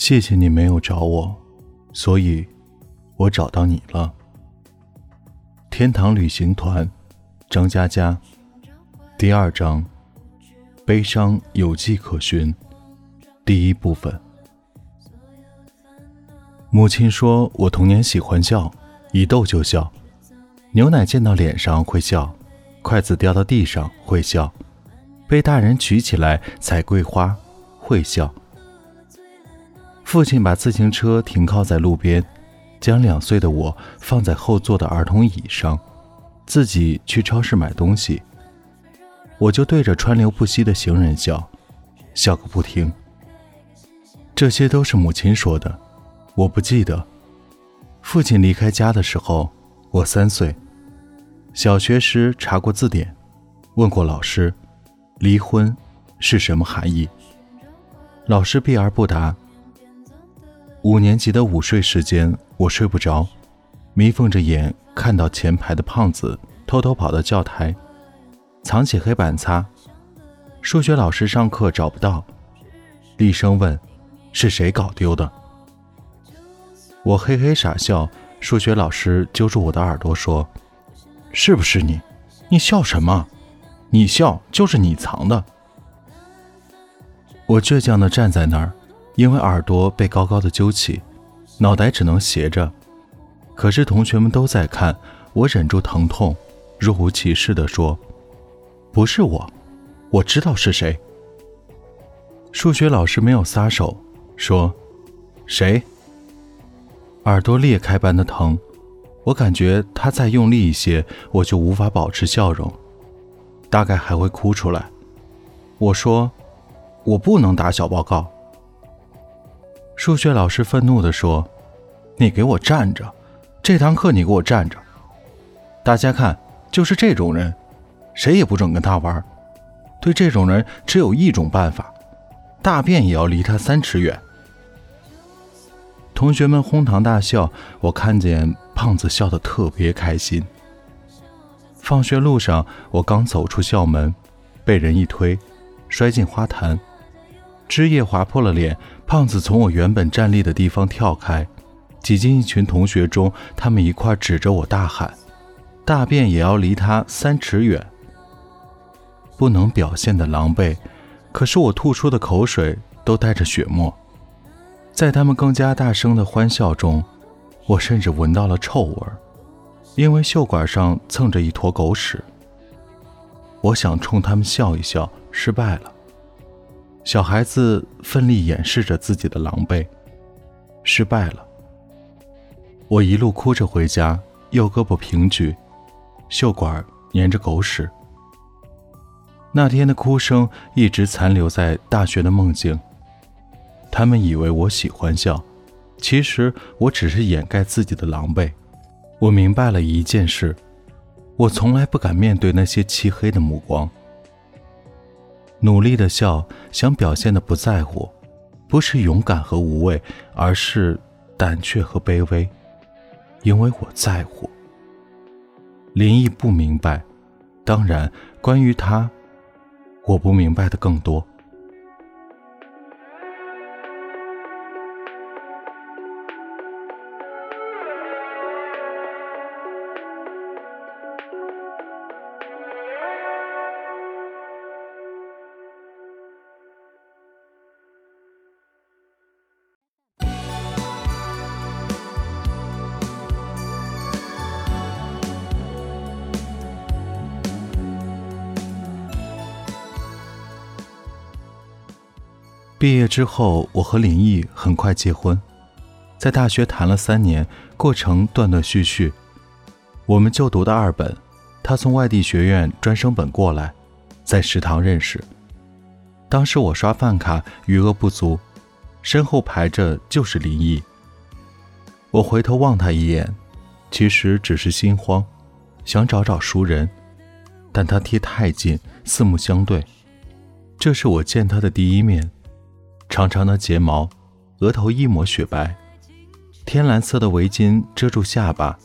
谢谢你没有找我，所以，我找到你了。天堂旅行团，张嘉佳，第二章，悲伤有迹可循，第一部分。母亲说我童年喜欢笑，一逗就笑，牛奶溅到脸上会笑，筷子掉到地上会笑，被大人举起来采桂花会笑。父亲把自行车停靠在路边，将两岁的我放在后座的儿童椅上，自己去超市买东西。我就对着川流不息的行人笑，笑个不停。这些都是母亲说的，我不记得。父亲离开家的时候，我三岁。小学时查过字典，问过老师，离婚是什么含义？老师避而不答。五年级的午睡时间，我睡不着，眯缝着眼看到前排的胖子偷偷跑到教台，藏起黑板擦。数学老师上课找不到，厉声问：“是谁搞丢的？”我嘿嘿傻笑。数学老师揪住我的耳朵说：“是不是你？你笑什么？你笑就是你藏的。”我倔强地站在那儿。因为耳朵被高高的揪起，脑袋只能斜着。可是同学们都在看，我忍住疼痛，若无其事地说：“不是我，我知道是谁。”数学老师没有撒手，说：“谁？”耳朵裂开般的疼，我感觉他再用力一些，我就无法保持笑容，大概还会哭出来。我说：“我不能打小报告。”数学老师愤怒地说：“你给我站着！这堂课你给我站着！大家看，就是这种人，谁也不准跟他玩。对这种人，只有一种办法：大便也要离他三尺远。”同学们哄堂大笑，我看见胖子笑得特别开心。放学路上，我刚走出校门，被人一推，摔进花坛。枝叶划破了脸，胖子从我原本站立的地方跳开，挤进一群同学中，他们一块指着我大喊：“大便也要离他三尺远！”不能表现的狼狈，可是我吐出的口水都带着血沫。在他们更加大声的欢笑中，我甚至闻到了臭味，因为袖管上蹭着一坨狗屎。我想冲他们笑一笑，失败了。小孩子奋力掩饰着自己的狼狈，失败了。我一路哭着回家，右胳膊平举，袖管粘着狗屎。那天的哭声一直残留在大学的梦境。他们以为我喜欢笑，其实我只是掩盖自己的狼狈。我明白了一件事：我从来不敢面对那些漆黑的目光。努力的笑，想表现的不在乎，不是勇敢和无畏，而是胆怯和卑微，因为我在乎。林毅不明白，当然，关于他，我不明白的更多。毕业之后，我和林毅很快结婚，在大学谈了三年，过程断断续续。我们就读的二本，他从外地学院专升本过来，在食堂认识。当时我刷饭卡，余额不足，身后排着就是林毅。我回头望他一眼，其实只是心慌，想找找熟人，但他贴太近，四目相对，这是我见他的第一面。长长的睫毛，额头一抹雪白，天蓝色的围巾遮住下巴，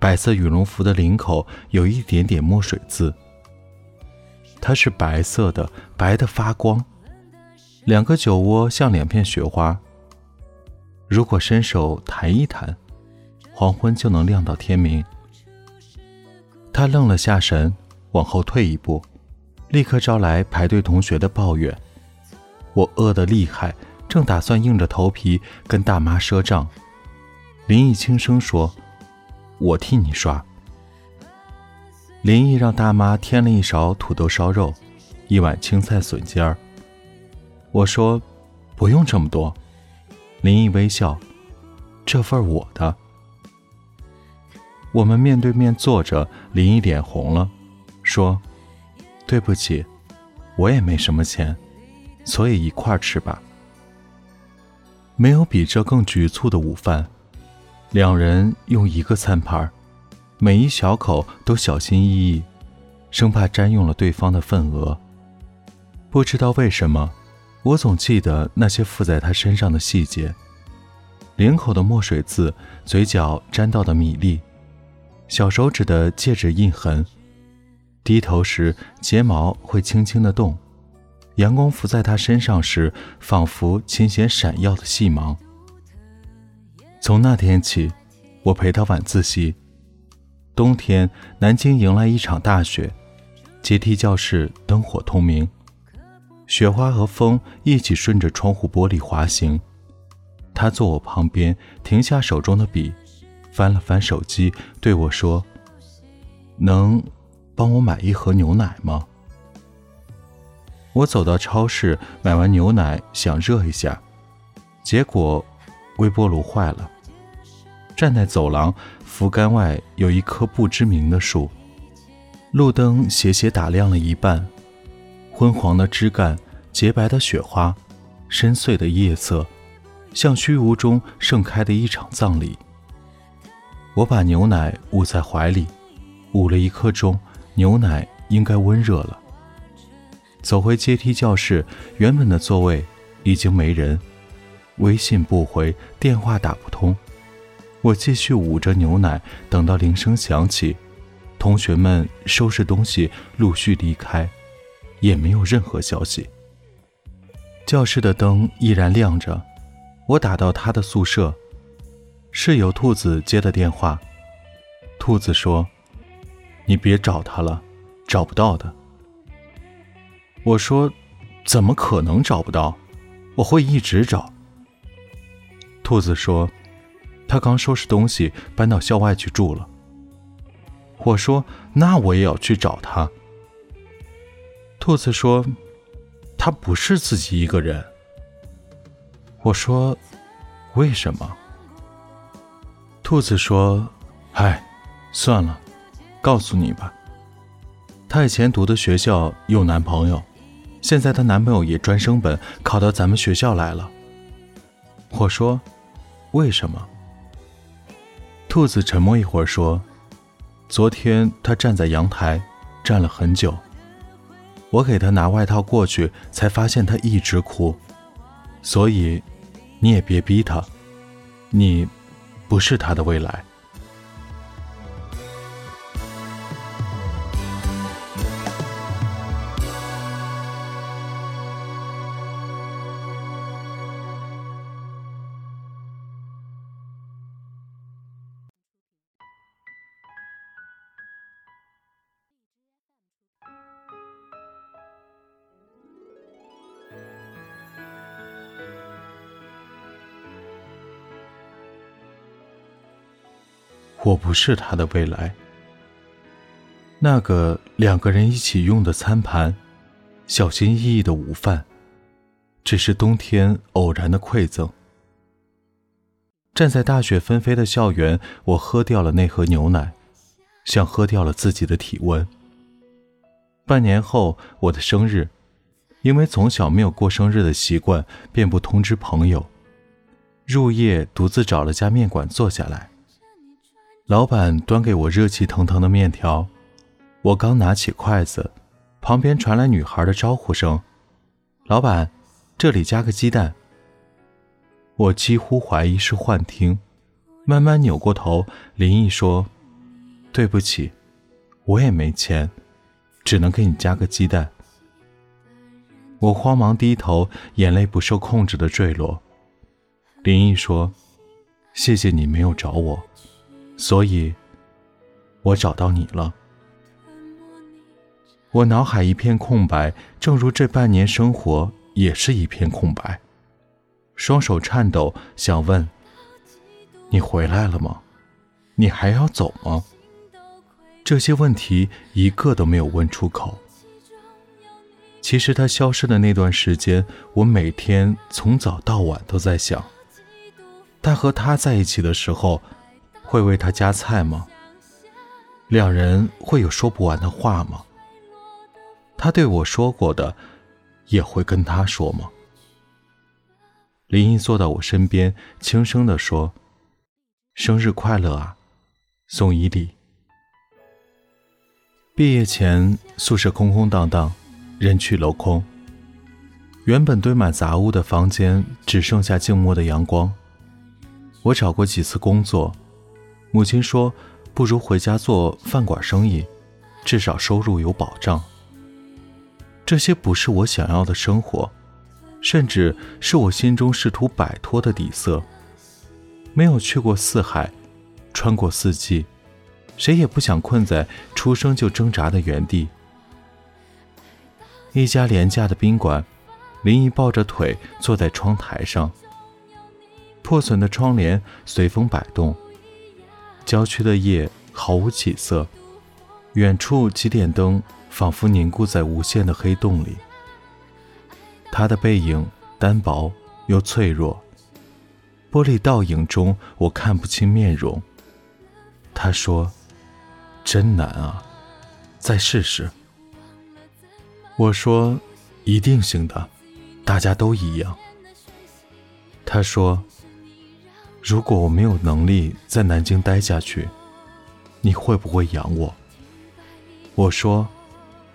白色羽绒服的领口有一点点墨水渍。它是白色的，白的发光，两个酒窝像两片雪花，如果伸手弹一弹，黄昏就能亮到天明。他愣了下神，往后退一步，立刻招来排队同学的抱怨。我饿得厉害，正打算硬着头皮跟大妈赊账，林毅轻声说：“我替你刷。”林毅让大妈添了一勺土豆烧肉，一碗青菜笋尖儿。我说：“不用这么多。”林毅微笑：“这份我的。”我们面对面坐着，林毅脸红了，说：“对不起，我也没什么钱，所以一块吃吧。”没有比这更局促的午饭，两人用一个餐盘，每一小口都小心翼翼，生怕占用了对方的份额。不知道为什么，我总记得那些附在他身上的细节：领口的墨水渍，嘴角沾到的米粒。小手指的戒指印痕，低头时睫毛会轻轻的动，阳光浮在他身上时，仿佛琴弦闪耀的细芒。从那天起，我陪他晚自习。冬天，南京迎来一场大雪，阶梯教室灯火通明，雪花和风一起顺着窗户玻璃滑行。他坐我旁边，停下手中的笔。翻了翻手机，对我说：“能帮我买一盒牛奶吗？”我走到超市买完牛奶，想热一下，结果微波炉坏了。站在走廊扶杆外有一棵不知名的树，路灯斜斜打亮了一半，昏黄的枝干，洁白的雪花，深邃的夜色，像虚无中盛开的一场葬礼。我把牛奶捂在怀里，捂了一刻钟，牛奶应该温热了。走回阶梯教室，原本的座位已经没人，微信不回，电话打不通。我继续捂着牛奶，等到铃声响起，同学们收拾东西陆续离开，也没有任何消息。教室的灯依然亮着，我打到他的宿舍。室友兔子接的电话，兔子说：“你别找他了，找不到的。”我说：“怎么可能找不到？我会一直找。”兔子说：“他刚收拾东西搬到校外去住了。”我说：“那我也要去找他。”兔子说：“他不是自己一个人。”我说：“为什么？”兔子说：“唉，算了，告诉你吧。他以前读的学校有男朋友，现在她男朋友也专升本考到咱们学校来了。”我说：“为什么？”兔子沉默一会儿说：“昨天他站在阳台，站了很久。我给他拿外套过去，才发现他一直哭。所以，你也别逼他，你。”不是他的未来。我不是他的未来。那个两个人一起用的餐盘，小心翼翼的午饭，只是冬天偶然的馈赠。站在大雪纷飞的校园，我喝掉了那盒牛奶，像喝掉了自己的体温。半年后，我的生日，因为从小没有过生日的习惯，便不通知朋友。入夜，独自找了家面馆坐下来。老板端给我热气腾腾的面条，我刚拿起筷子，旁边传来女孩的招呼声：“老板，这里加个鸡蛋。”我几乎怀疑是幻听，慢慢扭过头，林毅说：“对不起，我也没钱，只能给你加个鸡蛋。”我慌忙低头，眼泪不受控制的坠落。林毅说：“谢谢你没有找我，所以，我找到你了。”我脑海一片空白，正如这半年生活也是一片空白。双手颤抖，想问：“你回来了吗？你还要走吗？”这些问题一个都没有问出口。其实他消失的那段时间，我每天从早到晚都在想：他和他在一起的时候，会为他夹菜吗？两人会有说不完的话吗？他对我说过的，也会跟他说吗？林毅坐到我身边，轻声地说：“生日快乐啊，送一礼。”毕业前，宿舍空空荡荡。人去楼空，原本堆满杂物的房间只剩下静默的阳光。我找过几次工作，母亲说不如回家做饭馆生意，至少收入有保障。这些不是我想要的生活，甚至是我心中试图摆脱的底色。没有去过四海，穿过四季，谁也不想困在出生就挣扎的原地。一家廉价的宾馆，林毅抱着腿坐在窗台上。破损的窗帘随风摆动。郊区的夜毫无起色，远处几点灯仿佛凝固在无限的黑洞里。他的背影单薄又脆弱，玻璃倒影中我看不清面容。他说：“真难啊，再试试。”我说：“一定行的，大家都一样。”他说：“如果我没有能力在南京待下去，你会不会养我？”我说：“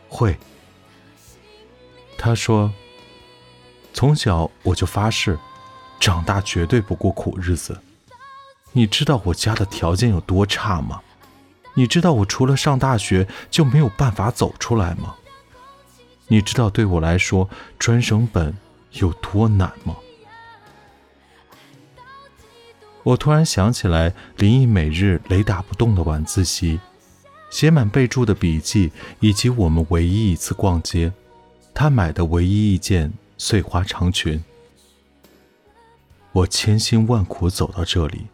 会。”他说：“从小我就发誓，长大绝对不过苦日子。你知道我家的条件有多差吗？你知道我除了上大学就没有办法走出来吗？”你知道对我来说专升本有多难吗？我突然想起来，林毅每日雷打不动的晚自习，写满备注的笔记，以及我们唯一一次逛街，他买的唯一一件碎花长裙。我千辛万苦走到这里，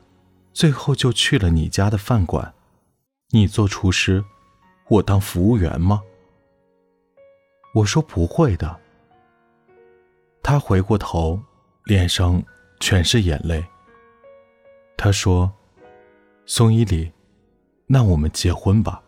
最后就去了你家的饭馆。你做厨师，我当服务员吗？我说不会的。他回过头，脸上全是眼泪。他说：“宋伊里，那我们结婚吧。”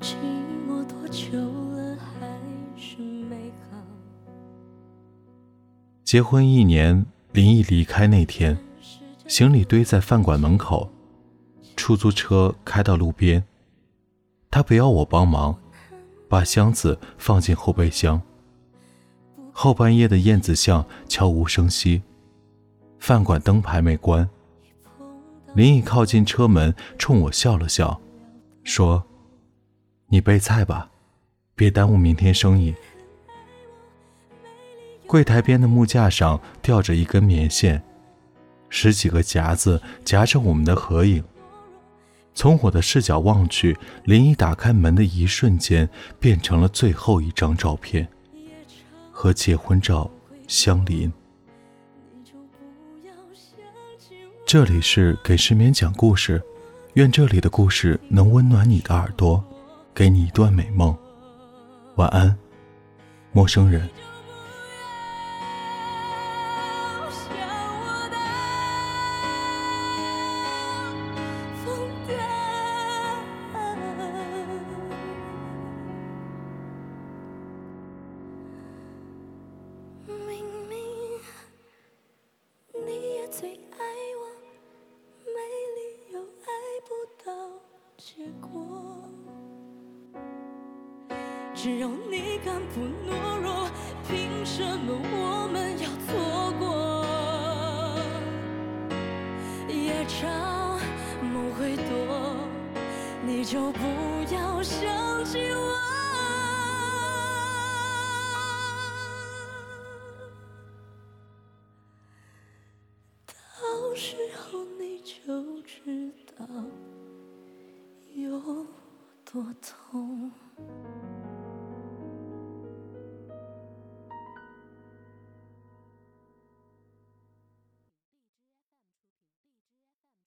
寂寞多久了，还是美好。结婚一年，林毅离开那天，行李堆在饭馆门口，出租车开到路边，他不要我帮忙，把箱子放进后备箱。后半夜的燕子巷悄无声息，饭馆灯牌没关。林毅靠近车门，冲我笑了笑，说。你备菜吧，别耽误明天生意。柜台边的木架上吊着一根棉线，十几个夹子夹着我们的合影。从我的视角望去，林一打开门的一瞬间，变成了最后一张照片，和结婚照相邻。这里是给失眠讲故事，愿这里的故事能温暖你的耳朵。给你一段美梦，晚安，陌生人。只要你敢不懦弱，凭什么我们要错过？夜长梦会多，你就不要想起我。